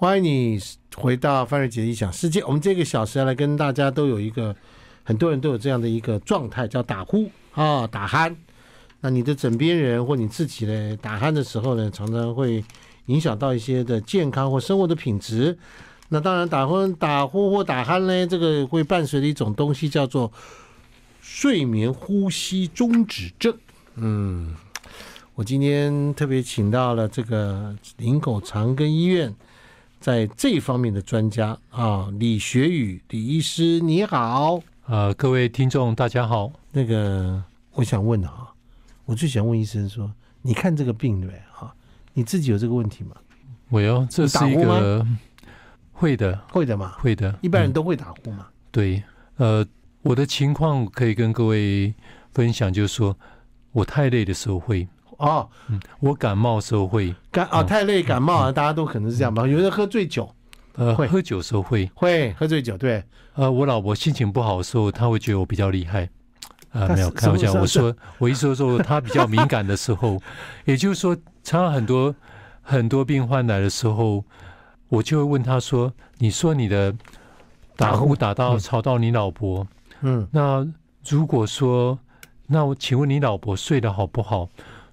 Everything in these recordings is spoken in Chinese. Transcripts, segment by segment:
欢迎你回到范瑞杰的异想世界。我们这个小时要来跟大家都有一个，很多人都有这样的一个状态，叫打呼啊，打鼾。那你的枕边人或你自己呢，打鼾的时候呢，常常会影响到一些的健康或生活的品质。那当然，打呼、打呼或打鼾呢，这个会伴随的一种东西叫做睡眠呼吸中止症。嗯。我今天特别请到了这个林口长庚医院在这方面的专家啊，李学宇李医师，你好。呃，各位听众大家好。那个我想问啊，我最想问医生说，你看这个病对不对？哈，你自己有这个问题吗？我有，这是一个会的，会的嘛，会的，一般人都会打呼嘛。嗯，对，呃，我的情况可以跟各位分享，就是说我太累的时候会。哦，嗯，我感冒时候会。感哦，太累感冒啊，大家都可能是这样吧。有人喝醉酒，呃，会。喝酒时候会。会喝醉酒，对。呃，我老婆心情不好的时候，她会觉得我比较厉害。啊，没有开玩笑，我说我一说说，她比较敏感的时候，也就是说，常常很多很多病患来的时候，我就会问她说：“你说你的打呼打到吵到你老婆，嗯，那如果说，那我请问你老婆睡得好不好？”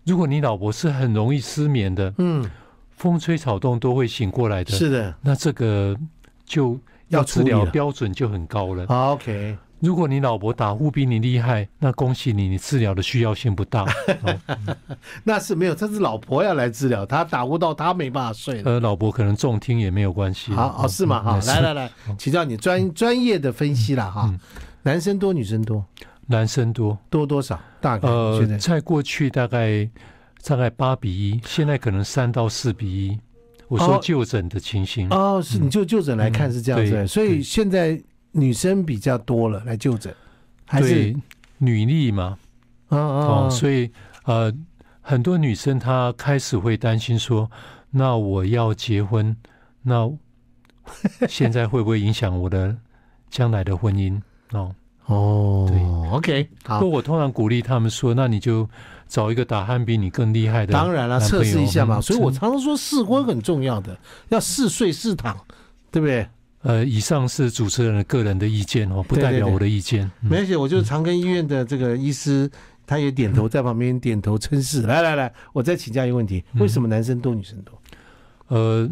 如果你老婆是很容易失眠的，嗯，风吹草动都会醒过来的，是的，那这个就要治疗标准就很高了。好，OK。如果你老婆打呼比你厉害，那恭喜你，你治疗的需要性不大。那是没有，这是老婆要来治疗，她打呼到她没办法睡。呃，老婆可能重听也没有关系。好，哦，是吗？好，来来来，请教你专专业的分析了哈。男生多，女生多？男生多多多少？大概呃，在过去大概大概八比一，现在可能三到四比一。我说就诊的情形哦，是你就就诊来看是这样子，所以现在女生比较多了来就诊，还是女力嘛？哦哦，所以呃，很多女生她开始会担心说，那我要结婚，那 现在会不会影响我的将来的婚姻？哦。哦，对，OK，好。不过我通常鼓励他们说，那你就找一个打鼾比你更厉害的。当然了，测试一下嘛。所以我常常说试婚很重要的，要试睡试躺，对不对？呃，以上是主持人的个人的意见哦，不代表我的意见。没关系，我就是长庚医院的这个医师，他也点头在旁边点头称是。来来来，我再请教一个问题：为什么男生多，女生多？呃，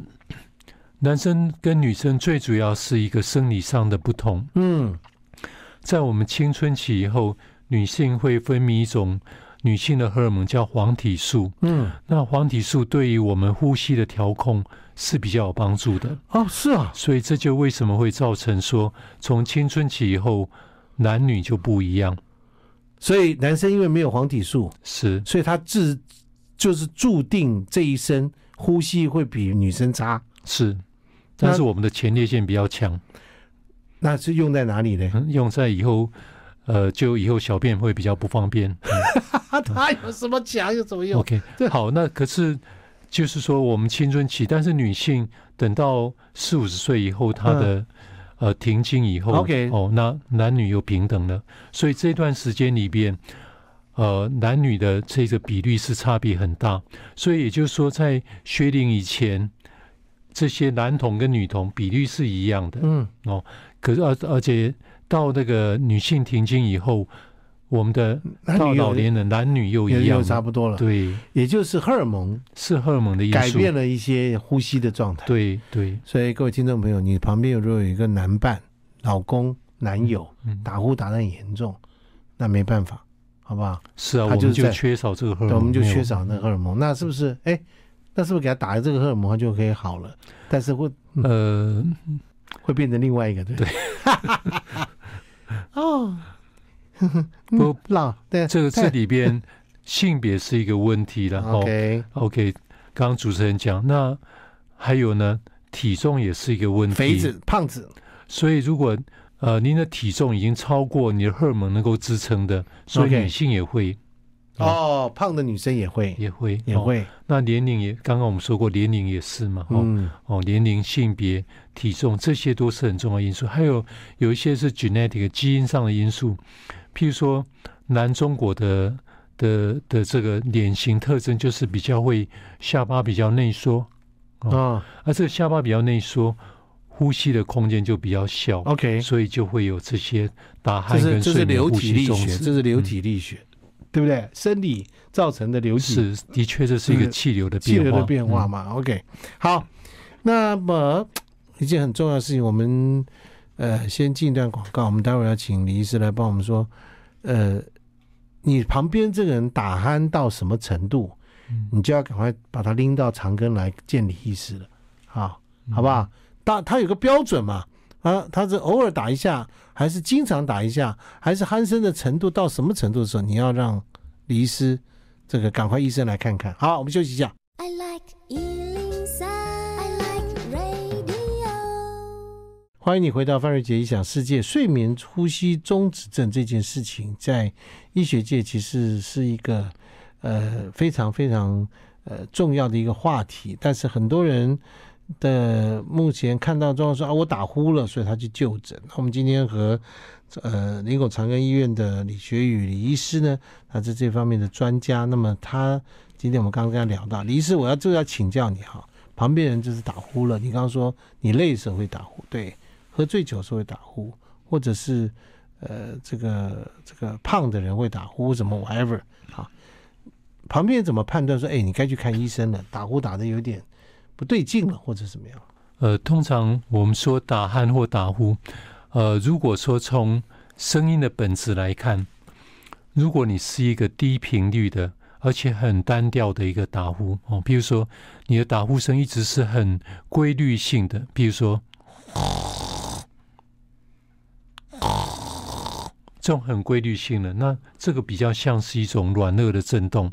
男生跟女生最主要是一个生理上的不同。嗯。在我们青春期以后，女性会分泌一种女性的荷尔蒙，叫黄体素。嗯，那黄体素对于我们呼吸的调控是比较有帮助的。哦，是啊，所以这就为什么会造成说，从青春期以后，男女就不一样。所以男生因为没有黄体素，是，所以他自就是注定这一生呼吸会比女生差。是，但是我们的前列腺比较强。那是用在哪里呢？用在以后，呃，就以后小便会比较不方便。他有什么强有什么用？OK，好，那可是就是说，我们青春期，但是女性等到四五十岁以后，她的、嗯、呃停经以后，OK，哦，那男女又平等了。所以这段时间里边，呃，男女的这个比率是差别很大。所以也就是说，在学龄以前，这些男童跟女童比率是一样的。嗯，哦。可是，而而且到那个女性停经以后，我们的到老年人男女又一样，又差不多了。对，也就是荷尔蒙是荷尔蒙的因素改变了一些呼吸的状态。对对，所以各位听众朋友，你旁边如果有一个男伴、老公、男友打呼打得很严重，那没办法，好不好？是啊，我们就缺少这个荷尔蒙，我们就缺少那个荷尔蒙。那是不是？哎，那是不是给他打了这个荷尔蒙，他就可以好了？但是会呃。会变成另外一个，对对。哦，不，老对这个这里边性别是一个问题了。OK，OK，刚刚主持人讲，那还有呢，体重也是一个问题，肥子、胖子。所以如果呃您的体重已经超过你的荷尔蒙能够支撑的，所以女性也会。哦，胖的女生也会，也会，也会。哦、那年龄也，刚刚我们说过，年龄也是嘛。哦，嗯、哦，年龄、性别、体重，这些都是很重要因素。还有有一些是 genetic 基因上的因素，譬如说，南中国的的的这个脸型特征就是比较会下巴比较内缩，哦，而、啊、这个下巴比较内缩，呼吸的空间就比较小。OK，所以就会有这些打鼾跟这是流体力学，这是流体力学，嗯、对不对？生理造成的流体是的确这是一个气流的变化，气流的变化嘛。嗯、OK，好，那么一件很重要的事情，我们呃先进一段广告，我们待会儿要请李医师来帮我们说，呃，你旁边这个人打鼾到什么程度？你就要赶快把他拎到长庚来见李医师了，好，好不好？他他有个标准嘛，啊，他是偶尔打一下，还是经常打一下，还是鼾声的程度到什么程度的时候，你要让李医师这个赶快医生来看看。好，我们休息一下。I like 103, I like radio。欢迎你回到范瑞杰异想世界。睡眠呼吸中止症这件事情，在医学界其实是一个。呃，非常非常呃重要的一个话题，但是很多人的目前看到状况说啊，我打呼了，所以他去就诊。那我们今天和呃林口长庚医院的李学宇李医师呢，他是这方面的专家。那么他今天我们刚刚跟他聊到，李医师，我要就要请教你哈，旁边人就是打呼了，你刚刚说你累的时候会打呼，对，喝醉酒的时候会打呼，或者是呃这个这个胖的人会打呼，什么 whatever 好。旁边怎么判断说，哎，你该去看医生了？打呼打的有点不对劲了，或者怎么样？呃，通常我们说打鼾或打呼，呃，如果说从声音的本质来看，如果你是一个低频率的，而且很单调的一个打呼哦，比如说你的打呼声一直是很规律性的，比如说这种很规律性的，那这个比较像是一种软腭的震动。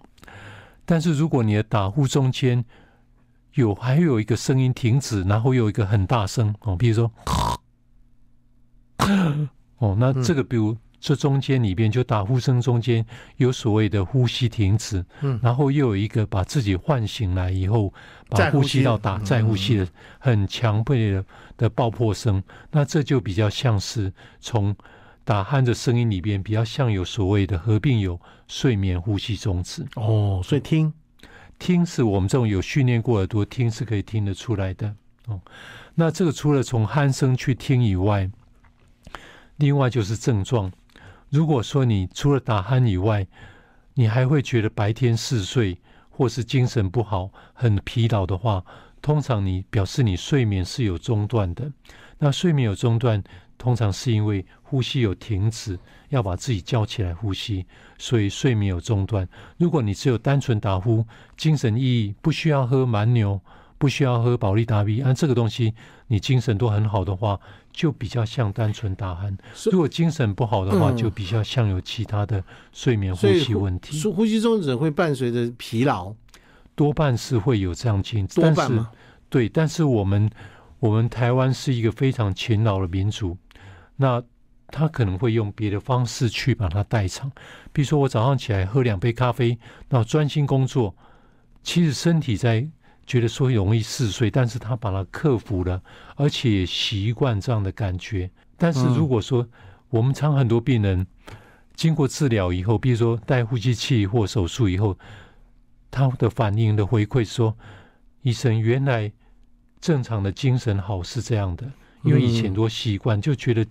但是如果你的打呼中间有还有一个声音停止，然后有一个很大声哦，比如说 哦，那这个比如这中间里边就打呼声中间有所谓的呼吸停止，嗯，然后又有一个把自己唤醒来以后把呼吸。道打再呼吸的很强烈的的爆破声，那这就比较像是从打鼾的声音里边比较像有所谓的合并有睡眠呼吸中止。哦，所以听听是我们这种有训练过耳朵听是可以听得出来的哦。那这个除了从鼾声去听以外，另外就是症状。如果说你除了打鼾以外，你还会觉得白天嗜睡或是精神不好、很疲劳的话，通常你表示你睡眠是有中断的。那睡眠有中断。通常是因为呼吸有停止，要把自己叫起来呼吸，所以睡眠有中断。如果你只有单纯打呼，精神奕奕，不需要喝蛮牛，不需要喝保利达 B，按这个东西你精神都很好的话，就比较像单纯打鼾。如果精神不好的话，就比较像有其他的睡眠呼吸问题。呼吸中止会伴随着疲劳，多半是会有这样情况。多半吗？对，但是我们我们台湾是一个非常勤劳的民族。那他可能会用别的方式去把它代偿，比如说我早上起来喝两杯咖啡，然后专心工作，其实身体在觉得说容易嗜睡，但是他把它克服了，而且也习惯这样的感觉。但是如果说我们常很多病人经过治疗以后，比如说戴呼吸器或手术以后，他的反应的回馈说，医生原来正常的精神好是这样的。因为以前多习惯，就觉得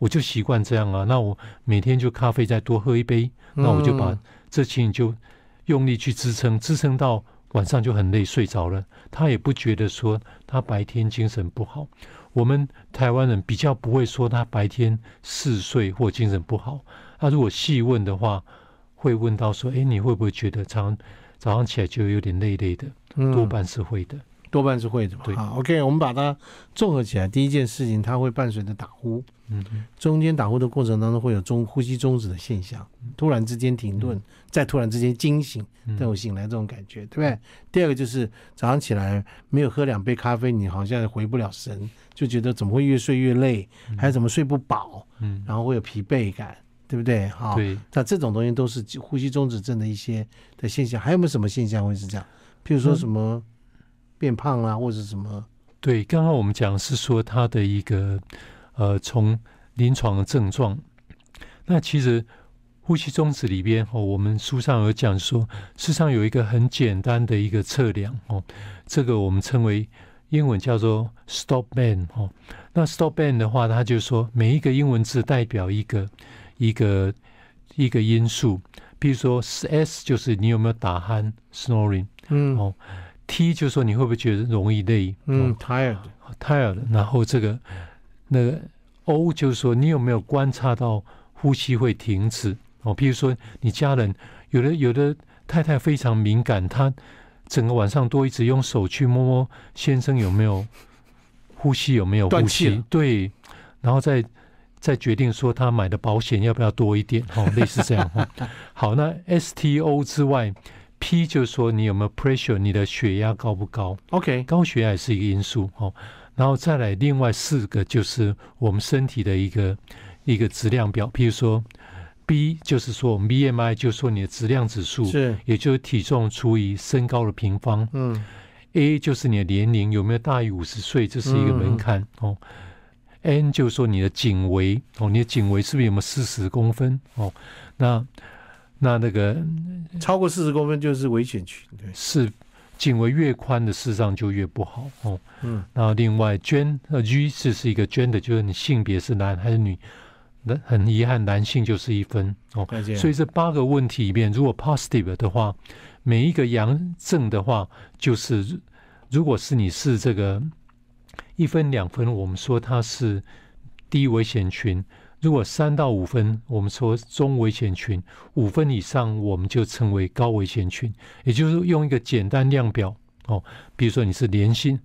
我就习惯这样啊。那我每天就咖啡再多喝一杯，那我就把这情就用力去支撑，支撑到晚上就很累，睡着了。他也不觉得说他白天精神不好。我们台湾人比较不会说他白天嗜睡或精神不好。他如果细问的话，会问到说：“哎，你会不会觉得早上早上起来就有点累累的？”多半是会的。多半是会的嘛。对，好，OK，我们把它综合起来。第一件事情，它会伴随着打呼，嗯，中间打呼的过程当中会有中呼吸终止的现象，突然之间停顿，再突然之间惊醒，等我醒来这种感觉，对不对？第二个就是早上起来没有喝两杯咖啡，你好像回不了神，就觉得怎么会越睡越累，还是怎么睡不饱，嗯，然后会有疲惫感，对不对？好，对，那这种东西都是呼吸中止症的一些的现象。还有没有什么现象会是这样？譬如说什么？变胖啊，或者什么？对，刚刚我们讲是说他的一个呃，从临床的症状。那其实呼吸中止里边哦，我们书上有讲说，事实上有一个很简单的一个测量哦，这个我们称为英文叫做 stop band 哦。那 stop band 的话，它就是说每一个英文字代表一个一个一个因素，比如说 S 就是你有没有打鼾 snoring，嗯哦，T 就是说你会不会觉得容易累，嗯 tired tired，然后这个那个 O 就是说你有没有观察到呼吸会停止。哦，比如说你家人有的有的太太非常敏感，她整个晚上都一直用手去摸摸先生有没有呼吸，有没有呼吸，对，然后再再决定说他买的保险要不要多一点，哦，类似这样。哦、好，那 STO 之外，P 就是说你有没有 pressure，你的血压高不高？OK，高血压也是一个因素。哦，然后再来另外四个就是我们身体的一个一个质量表，比如说。B 就是说，我们 BMI 就是说你的质量指数，是，也就是体重除以身高的平方。嗯，A 就是你的年龄有没有大于五十岁，这是一个门槛、嗯、哦。N 就是说你的颈围哦，你的颈围是不是有没有四十公分哦？那那那个超过四十公分就是危险群，对，是颈围越宽的事实上就越不好哦。嗯，然后另外 Gen 呃 G 是是一个 Gender，就是你性别是男还是女。那很遗憾，男性就是一分哦。所以这八个问题里面，如果 positive 的话，每一个阳正的话，就是如果是你是这个一分两分，我们说它是低危险群；如果三到五分，我们说中危险群；五分以上，我们就称为高危险群。也就是用一个简单量表哦，比如说你是年轻，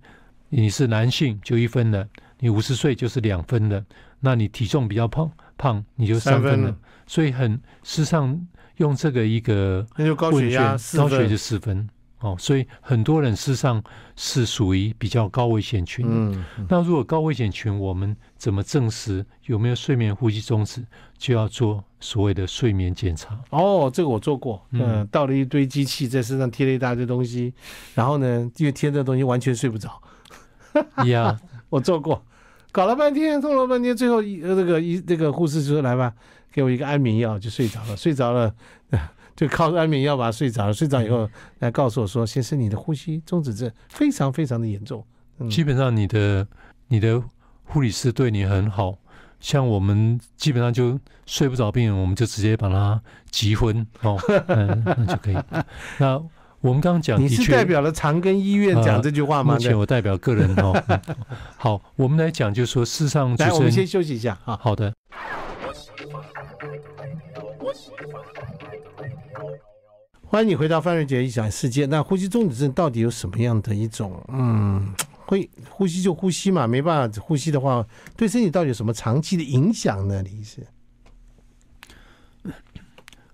你是男性就一分的，你五十岁就是两分的，那你体重比较胖。胖你就三分了，分所以很事实上用这个一个那就高血压，高血就四分哦，所以很多人事实上是属于比较高危险群。嗯，嗯，那如果高危险群，我们怎么证实有没有睡眠呼吸中止？就要做所谓的睡眠检查。哦，这个我做过，嗯，倒了一堆机器在身上贴了一大堆东西，然后呢，因为贴这东西完全睡不着。呀，我做过。搞了半天，弄了半天，最后一呃，这个一这个护士就说：“来吧，给我一个安眠药，就睡着了。睡着了，就靠安眠药把他睡着了。睡着以后来告诉我说：‘先生，你的呼吸中止症非常非常的严重。’嗯，基本上你的你的护理师对你很好，像我们基本上就睡不着病人，我们就直接把他急昏哦，嗯，那就可以。那。我们刚刚讲，你是代表了长庚医院讲这句话吗？目前我代表个人哦、嗯。好，我们来讲，就是说，事实上，来，我们先休息一下啊。好的。欢迎你回到范瑞杰异想世界。那呼吸中止症到底有什么样的一种？嗯，会呼吸就呼吸嘛，没办法呼吸的话，对身体到底有什么长期的影响呢？李医师，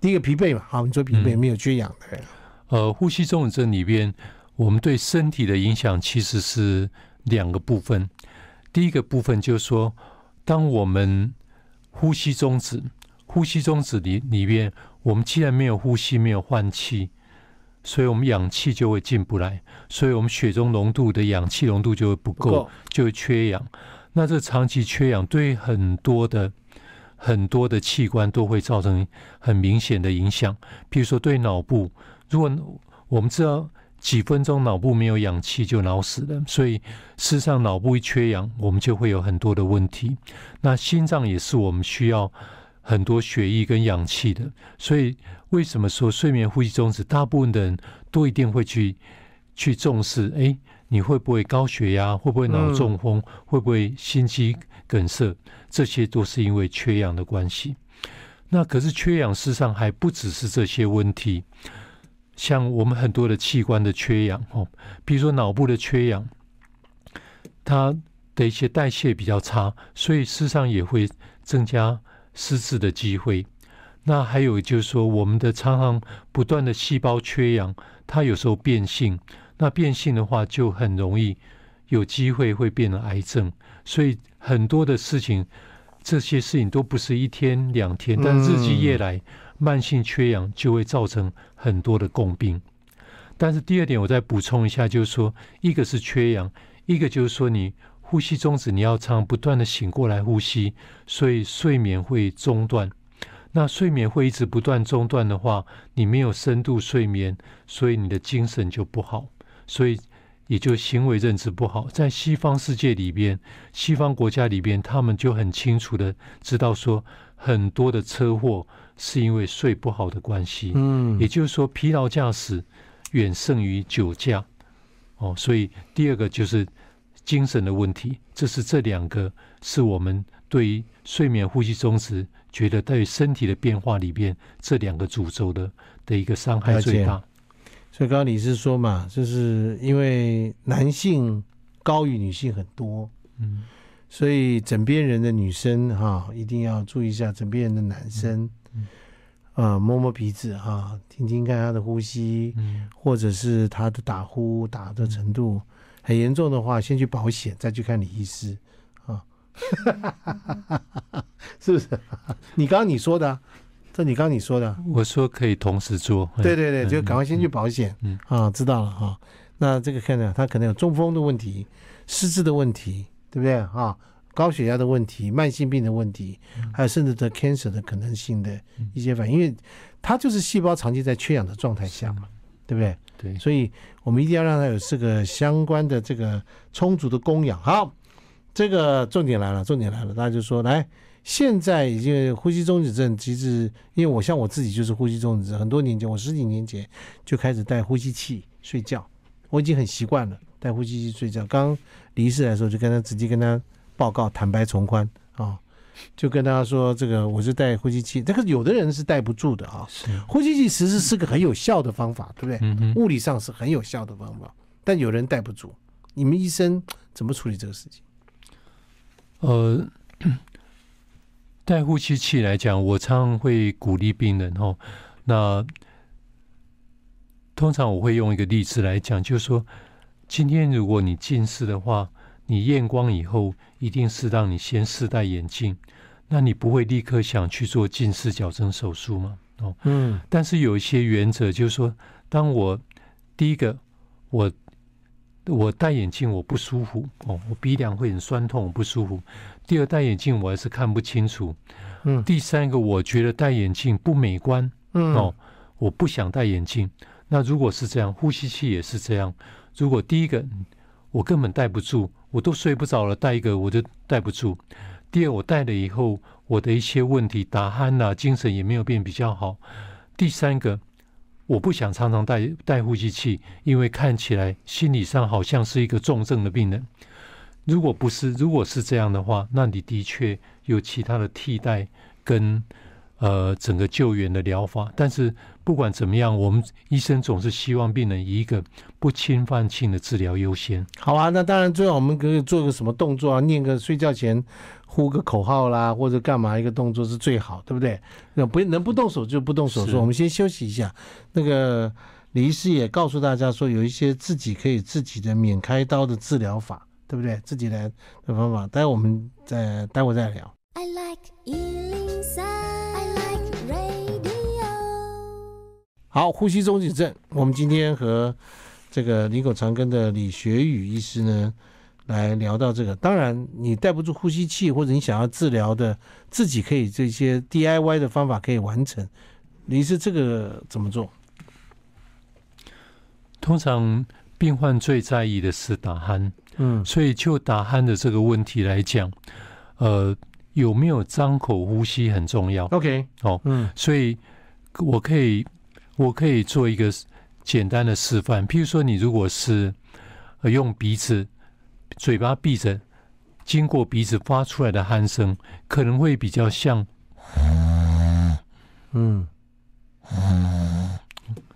第一个疲惫嘛，好，你说疲惫没有缺氧的。嗯呃，呼吸中止症里边，我们对身体的影响其实是两个部分。第一个部分就是说，当我们呼吸中止，呼吸中止里里边，我们既然没有呼吸，没有换气，所以我们氧气就会进不来，所以我们血中浓度的氧气浓度就会不够，就会缺氧。那这长期缺氧对很多的很多的器官都会造成很明显的影响，比如说对脑部。如果我们知道几分钟脑部没有氧气就脑死了，所以事实上脑部一缺氧，我们就会有很多的问题。那心脏也是我们需要很多血液跟氧气的，所以为什么说睡眠呼吸中止，大部分的人都一定会去去重视？哎，你会不会高血压？会不会脑中风？嗯、会不会心肌梗塞？这些都是因为缺氧的关系。那可是缺氧，事实上还不只是这些问题。像我们很多的器官的缺氧哦，比如说脑部的缺氧，它的一些代谢比较差，所以事实上也会增加失智的机会。那还有就是说，我们的常常不断的细胞缺氧，它有时候变性，那变性的话就很容易有机会会变成癌症。所以很多的事情，这些事情都不是一天两天，但日积月累。嗯慢性缺氧就会造成很多的共病，但是第二点我再补充一下，就是说，一个是缺氧，一个就是说你呼吸终止，你要常不断的醒过来呼吸，所以睡眠会中断。那睡眠会一直不断中断的话，你没有深度睡眠，所以你的精神就不好，所以也就行为认知不好。在西方世界里边，西方国家里边，他们就很清楚的知道说，很多的车祸是因为睡不好的关系。嗯，也就是说，疲劳驾驶远胜于酒驾。哦，所以第二个就是精神的问题，这是这两个是我们对于睡眠呼吸中止觉得对身体的变化里边这两个主轴的的一个伤害最大。所以刚刚你是说嘛，就是因为男性高于女性很多，嗯，所以枕边人的女生哈一定要注意一下，枕边人的男生。嗯啊、呃，摸摸鼻子哈、啊，听听看他的呼吸，嗯，或者是他的打呼打的程度，嗯、很严重的话，先去保险，再去看李医师啊，是不是？你刚刚你说的、啊，这你刚刚你说的、啊，我说可以同时做，对对对，就赶快先去保险，嗯，嗯啊，知道了哈、啊。那这个看呢他可能有中风的问题，失智的问题，对不对啊？高血压的问题、慢性病的问题，还有甚至得 cancer 的可能性的一些反应，因为它就是细胞长期在缺氧的状态下嘛，对不对？对，所以我们一定要让他有这个相关的这个充足的供氧。好，这个重点来了，重点来了，大家就说来，现在已经呼吸中止症，其实因为我像我自己就是呼吸中止症，很多年前我十几年前就开始戴呼吸器睡觉，我已经很习惯了戴呼吸器睡觉。刚离世来的时候，就跟他直接跟他。报告坦白从宽啊，就跟大家说，这个我是戴呼吸器，这个有的人是戴不住的啊。呼吸器其实是个很有效的方法，对不对？物理上是很有效的方法，但有人戴不住。你们医生怎么处理这个事情？呃，戴呼吸器来讲，我常常会鼓励病人哦。那通常我会用一个例子来讲，就是说，今天如果你近视的话。你验光以后，一定是让你先试戴眼镜，那你不会立刻想去做近视矫正手术吗？哦，嗯。但是有一些原则，就是说，当我第一个，我我戴眼镜我不舒服哦，我鼻梁会很酸痛，我不舒服。第二，戴眼镜我还是看不清楚。嗯。第三个，我觉得戴眼镜不美观。嗯。哦，我不想戴眼镜。那如果是这样，呼吸器也是这样。如果第一个我根本戴不住。我都睡不着了，戴一个我就戴不住。第二，我戴了以后，我的一些问题，打鼾呐、啊，精神也没有变比较好。第三个，我不想常常戴戴呼吸器，因为看起来心理上好像是一个重症的病人。如果不是，如果是这样的话，那你的确有其他的替代跟。呃，整个救援的疗法，但是不管怎么样，我们医生总是希望病人以一个不侵犯性的治疗优先。好啊，那当然最好我们可以做个什么动作啊，念个睡觉前呼个口号啦，或者干嘛一个动作是最好，对不对？那不能不动手就不动手术。我们先休息一下。那个李医师也告诉大家说，有一些自己可以自己的免开刀的治疗法，对不对？自己来的方法，待会我们再待会再聊。I like 好，呼吸中止症，我们今天和这个林口长庚的李学宇医师呢，来聊到这个。当然，你戴不住呼吸器，或者你想要治疗的，自己可以这些 DIY 的方法可以完成。李医师，这个怎么做？通常病患最在意的是打鼾，嗯，所以就打鼾的这个问题来讲，呃，有没有张口呼吸很重要。OK，哦，嗯，所以我可以。我可以做一个简单的示范，譬如说，你如果是用鼻子、嘴巴闭着，经过鼻子发出来的鼾声，可能会比较像，嗯嗯，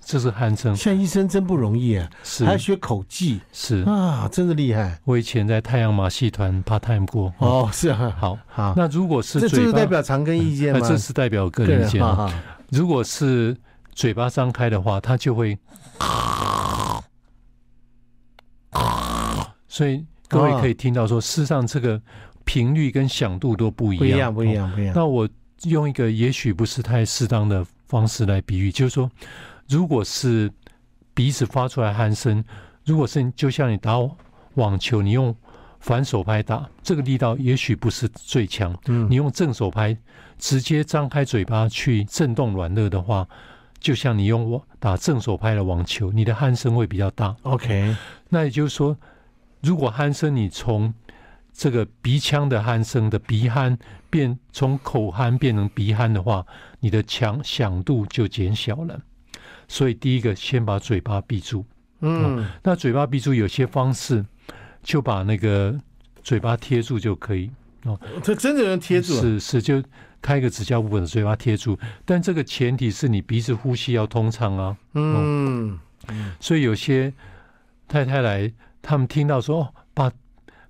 这是鼾声。像医生真不容易啊，是还要学口技，是啊，真的厉害。我以前在太阳马戏团 part time 过，哦，是啊，好好。那如果是这这是代表长庚意见吗？这是代表个人意见。如果是嘴巴张开的话，它就会，所以各位可以听到说，事实上这个频率跟响度都不一样，不一样，不一样，不一样。那我用一个也许不是太适当的方式来比喻，就是说，如果是鼻子发出来鼾声，如果是就像你打网球，你用反手拍打，这个力道也许不是最强。嗯，你用正手拍，直接张开嘴巴去震动软腭的话，就像你用打正手拍的网球，你的鼾声会比较大。OK，那也就是说，如果鼾声你从这个鼻腔的鼾声的鼻鼾变从口鼾变成鼻鼾的话，你的强响度就减小了。所以第一个，先把嘴巴闭住。嗯，哦、那嘴巴闭住有些方式，就把那个嘴巴贴住就可以。哦，这真的能贴住？是是，就开个指甲部分，嘴巴贴住。但这个前提是你鼻子呼吸要通畅啊。嗯，嗯、所以有些太太来，他们听到说，哦、把。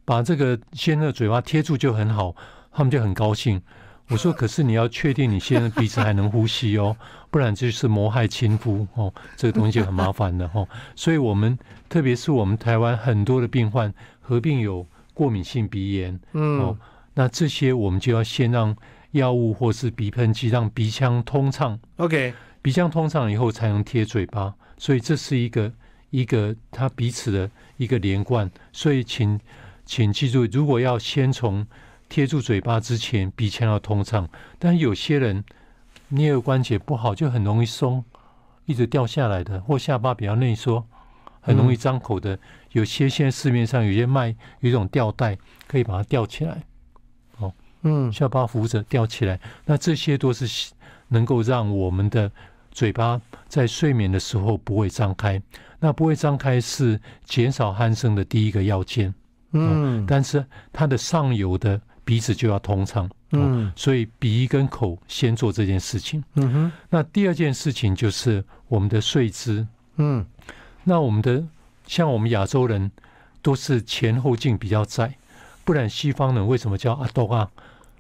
把这个先生的嘴巴贴住就很好，他们就很高兴。我说：“可是你要确定你先生鼻子还能呼吸哦，不然就是谋害亲夫哦，这个东西很麻烦的哦。”所以，我们特别是我们台湾很多的病患合并有过敏性鼻炎，嗯，哦，那这些我们就要先让药物或是鼻喷剂让鼻腔通畅，OK，鼻腔通畅以后才能贴嘴巴，所以这是一个一个它彼此的一个连贯，所以请。请记住，如果要先从贴住嘴巴之前，鼻腔要通畅。但有些人颞颌关节不好，就很容易松，一直掉下来的，或下巴比较内缩，很容易张口的。嗯、有些现在市面上有些卖有一种吊带，可以把它吊起来。哦，嗯，下巴扶着吊起来，那这些都是能够让我们的嘴巴在睡眠的时候不会张开。那不会张开是减少鼾声的第一个要件。嗯，但是它的上游的鼻子就要通畅，嗯，所以鼻跟口先做这件事情。嗯哼，那第二件事情就是我们的睡姿，嗯，那我们的像我们亚洲人都是前后径比较窄，不然西方人为什么叫阿多啊？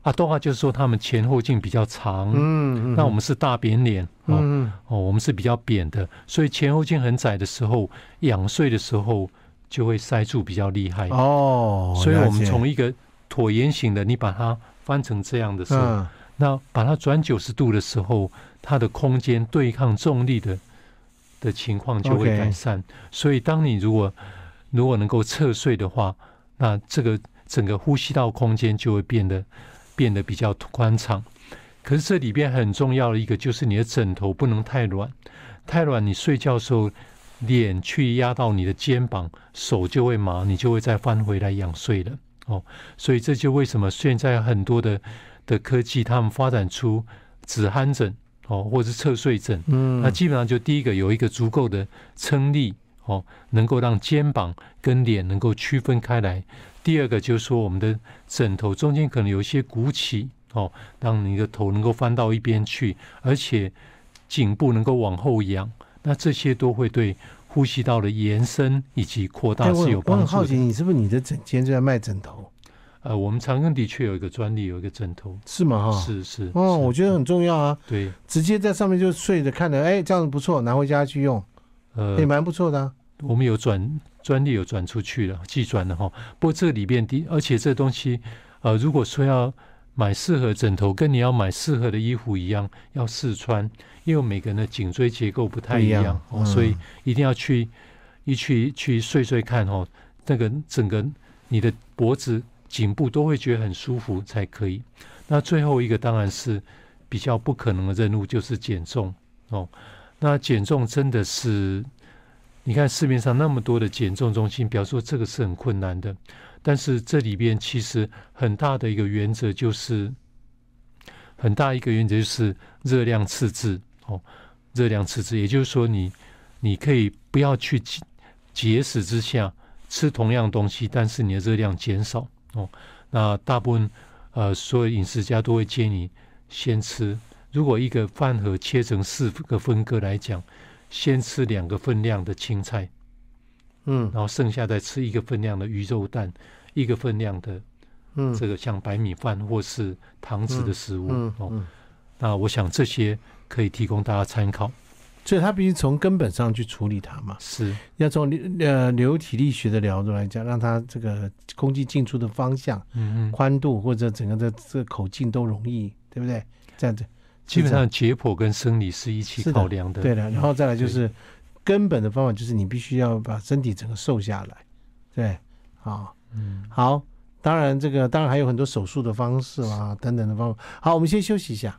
阿多啊就是说他们前后径比较长，嗯，那我们是大扁脸，嗯哦，我们是比较扁的，所以前后径很窄的时候，仰睡的时候。就会塞住比较厉害哦，所以我们从一个椭圆形的，你把它翻成这样的时候，嗯、那把它转九十度的时候，它的空间对抗重力的的情况就会改善。所以，当你如果如果能够侧睡的话，那这个整个呼吸道空间就会变得变得比较宽敞。可是这里边很重要的一个就是你的枕头不能太软，太软你睡觉的时候。脸去压到你的肩膀，手就会麻，你就会再翻回来仰睡了。哦，所以这就为什么现在很多的的科技，他们发展出止鼾枕哦，或者是侧睡枕。嗯，那基本上就第一个有一个足够的撑力哦，能够让肩膀跟脸能够区分开来。第二个就是说，我们的枕头中间可能有一些鼓起哦，让你的头能够翻到一边去，而且颈部能够往后仰。那这些都会对呼吸道的延伸以及扩大是有帮助的。我很好奇，你是不是你的枕间就在卖枕头？呃，我们长庚的确有一个专利，有一个枕头，是吗？哈，是是。哦，我觉得很重要啊。对，直接在上面就睡着，看着，哎，这样子不错，拿回家去用，呃，也蛮不错的啊。我们有转专利，有转出去了，寄转的哈。不过这里边的，而且这东西，呃，如果说要买适合枕头，跟你要买适合的衣服一样，要试穿。因为每个人的颈椎结构不太一样，一样嗯、所以一定要去一去去睡睡看哦，那个整个你的脖子、颈部都会觉得很舒服才可以。那最后一个当然是比较不可能的任务，就是减重哦。那减重真的是，你看市面上那么多的减重中心，表示说这个是很困难的。但是这里边其实很大的一个原则就是，很大一个原则就是热量赤字。哦，热量赤字，也就是说你，你可以不要去节节食之下吃同样东西，但是你的热量减少。哦，那大部分呃，所有饮食家都会建议你先吃。如果一个饭盒切成四个分割来讲，先吃两个分量的青菜，嗯，然后剩下再吃一个分量的鱼肉蛋，一个分量的，嗯，这个像白米饭或是糖质的食物。嗯，嗯，哦，那我想这些。可以提供大家参考，所以他必须从根本上去处理它嘛，是。要从呃流体力学的角度来讲，让它这个空气进出的方向、嗯嗯。宽度或者整个的这个口径都容易，对不对？这样子，基本上解剖跟生理是一起考量的，的对的。然后再来就是根本的方法，就是你必须要把身体整个瘦下来，对，啊，嗯，好，当然这个当然还有很多手术的方式啦，等等的方法。好，我们先休息一下。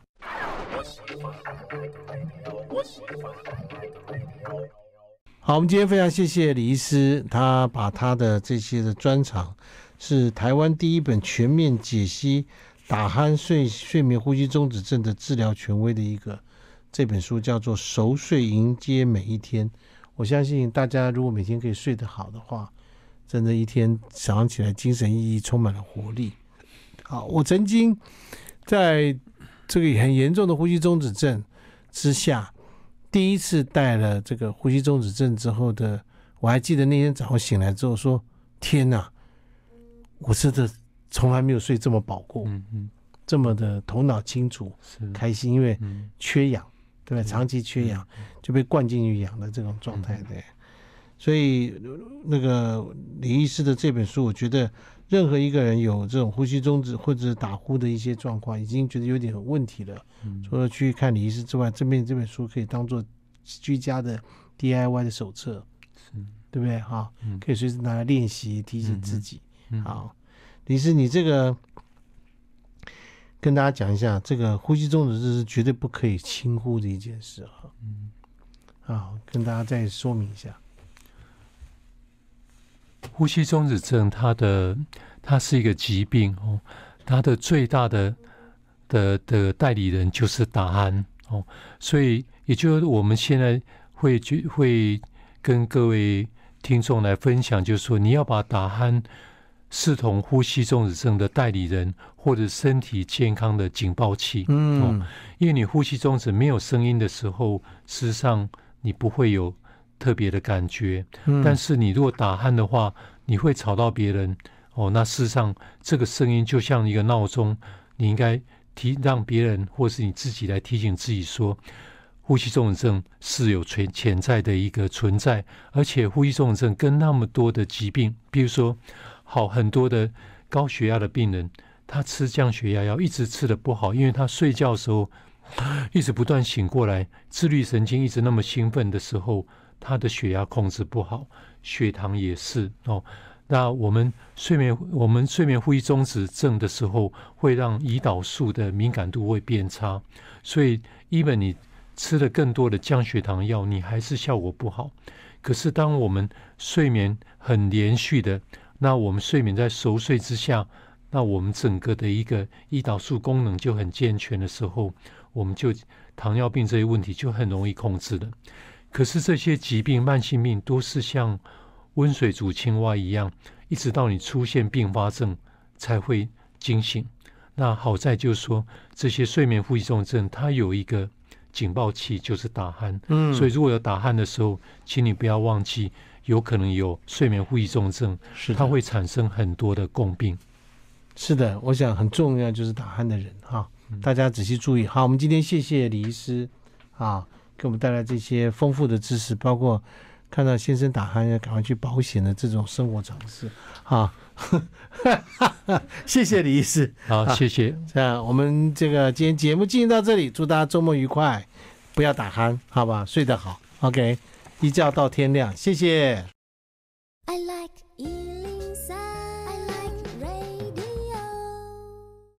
好，我们今天非常谢谢李医师，他把他的这些的专长，是台湾第一本全面解析打鼾睡睡眠呼吸中止症的治疗权威的一个这本书，叫做《熟睡迎接每一天》。我相信大家如果每天可以睡得好的话，真的一天早上起来精神奕奕，充满了活力。好，我曾经在这个很严重的呼吸中止症之下。第一次带了这个呼吸中止症之后的，我还记得那天早上醒来之后说：“天哪，我真的从来没有睡这么饱过，嗯嗯，这么的头脑清楚，开心，因为缺氧，对吧？长期缺氧就被灌进去氧的这种状态，对。所以那个李医师的这本书，我觉得任何一个人有这种呼吸中止或者打呼的一些状况，已经觉得有点问题了。”除了去看李医师之外，这边这本书可以当做居家的 DIY 的手册，是，对不对？哈，可以随时拿来练习，提醒自己。好，李医师，你这个跟大家讲一下，这个呼吸中止症是绝对不可以轻忽的一件事啊。嗯，好，跟大家再说明一下，呼吸中止症它的它是一个疾病哦，它的最大的。的的代理人就是打鼾哦，所以也就是我们现在会去会跟各位听众来分享，就是说你要把打鼾视同呼吸中止症的代理人或者身体健康的警报器，嗯、哦，因为你呼吸中止没有声音的时候，事实上你不会有特别的感觉，嗯、但是你如果打鼾的话，你会吵到别人哦，那事实上这个声音就像一个闹钟，你应该。提让别人或是你自己来提醒自己说，呼吸中止症是有存潜在的一个存在，而且呼吸中止症跟那么多的疾病，比如说好很多的高血压的病人，他吃降血压药一直吃得不好，因为他睡觉的时候 一直不断醒过来，自律神经一直那么兴奋的时候，他的血压控制不好，血糖也是哦。那我们睡眠，我们睡眠呼吸中止症的时候，会让胰岛素的敏感度会变差，所以，even 你吃了更多的降血糖药，你还是效果不好。可是，当我们睡眠很连续的，那我们睡眠在熟睡之下，那我们整个的一个胰岛素功能就很健全的时候，我们就糖尿病这些问题就很容易控制了。可是这些疾病、慢性病都是像。温水煮青蛙一样，一直到你出现并发症才会惊醒。那好在就是说，这些睡眠呼吸重症它有一个警报器，就是打鼾。嗯，所以如果有打鼾的时候，请你不要忘记，有可能有睡眠呼吸重症，是它会产生很多的共病。是的，我想很重要就是打鼾的人哈，大家仔细注意。好，我们今天谢谢李医师啊，给我们带来这些丰富的知识，包括。看到先生打鼾，要赶快去保险的这种生活常识，好，谢谢李医师，好，谢谢。这样，我们这个今天节目进行到这里，祝大家周末愉快，不要打鼾，好吧，睡得好，OK，一觉到天亮谢谢。I like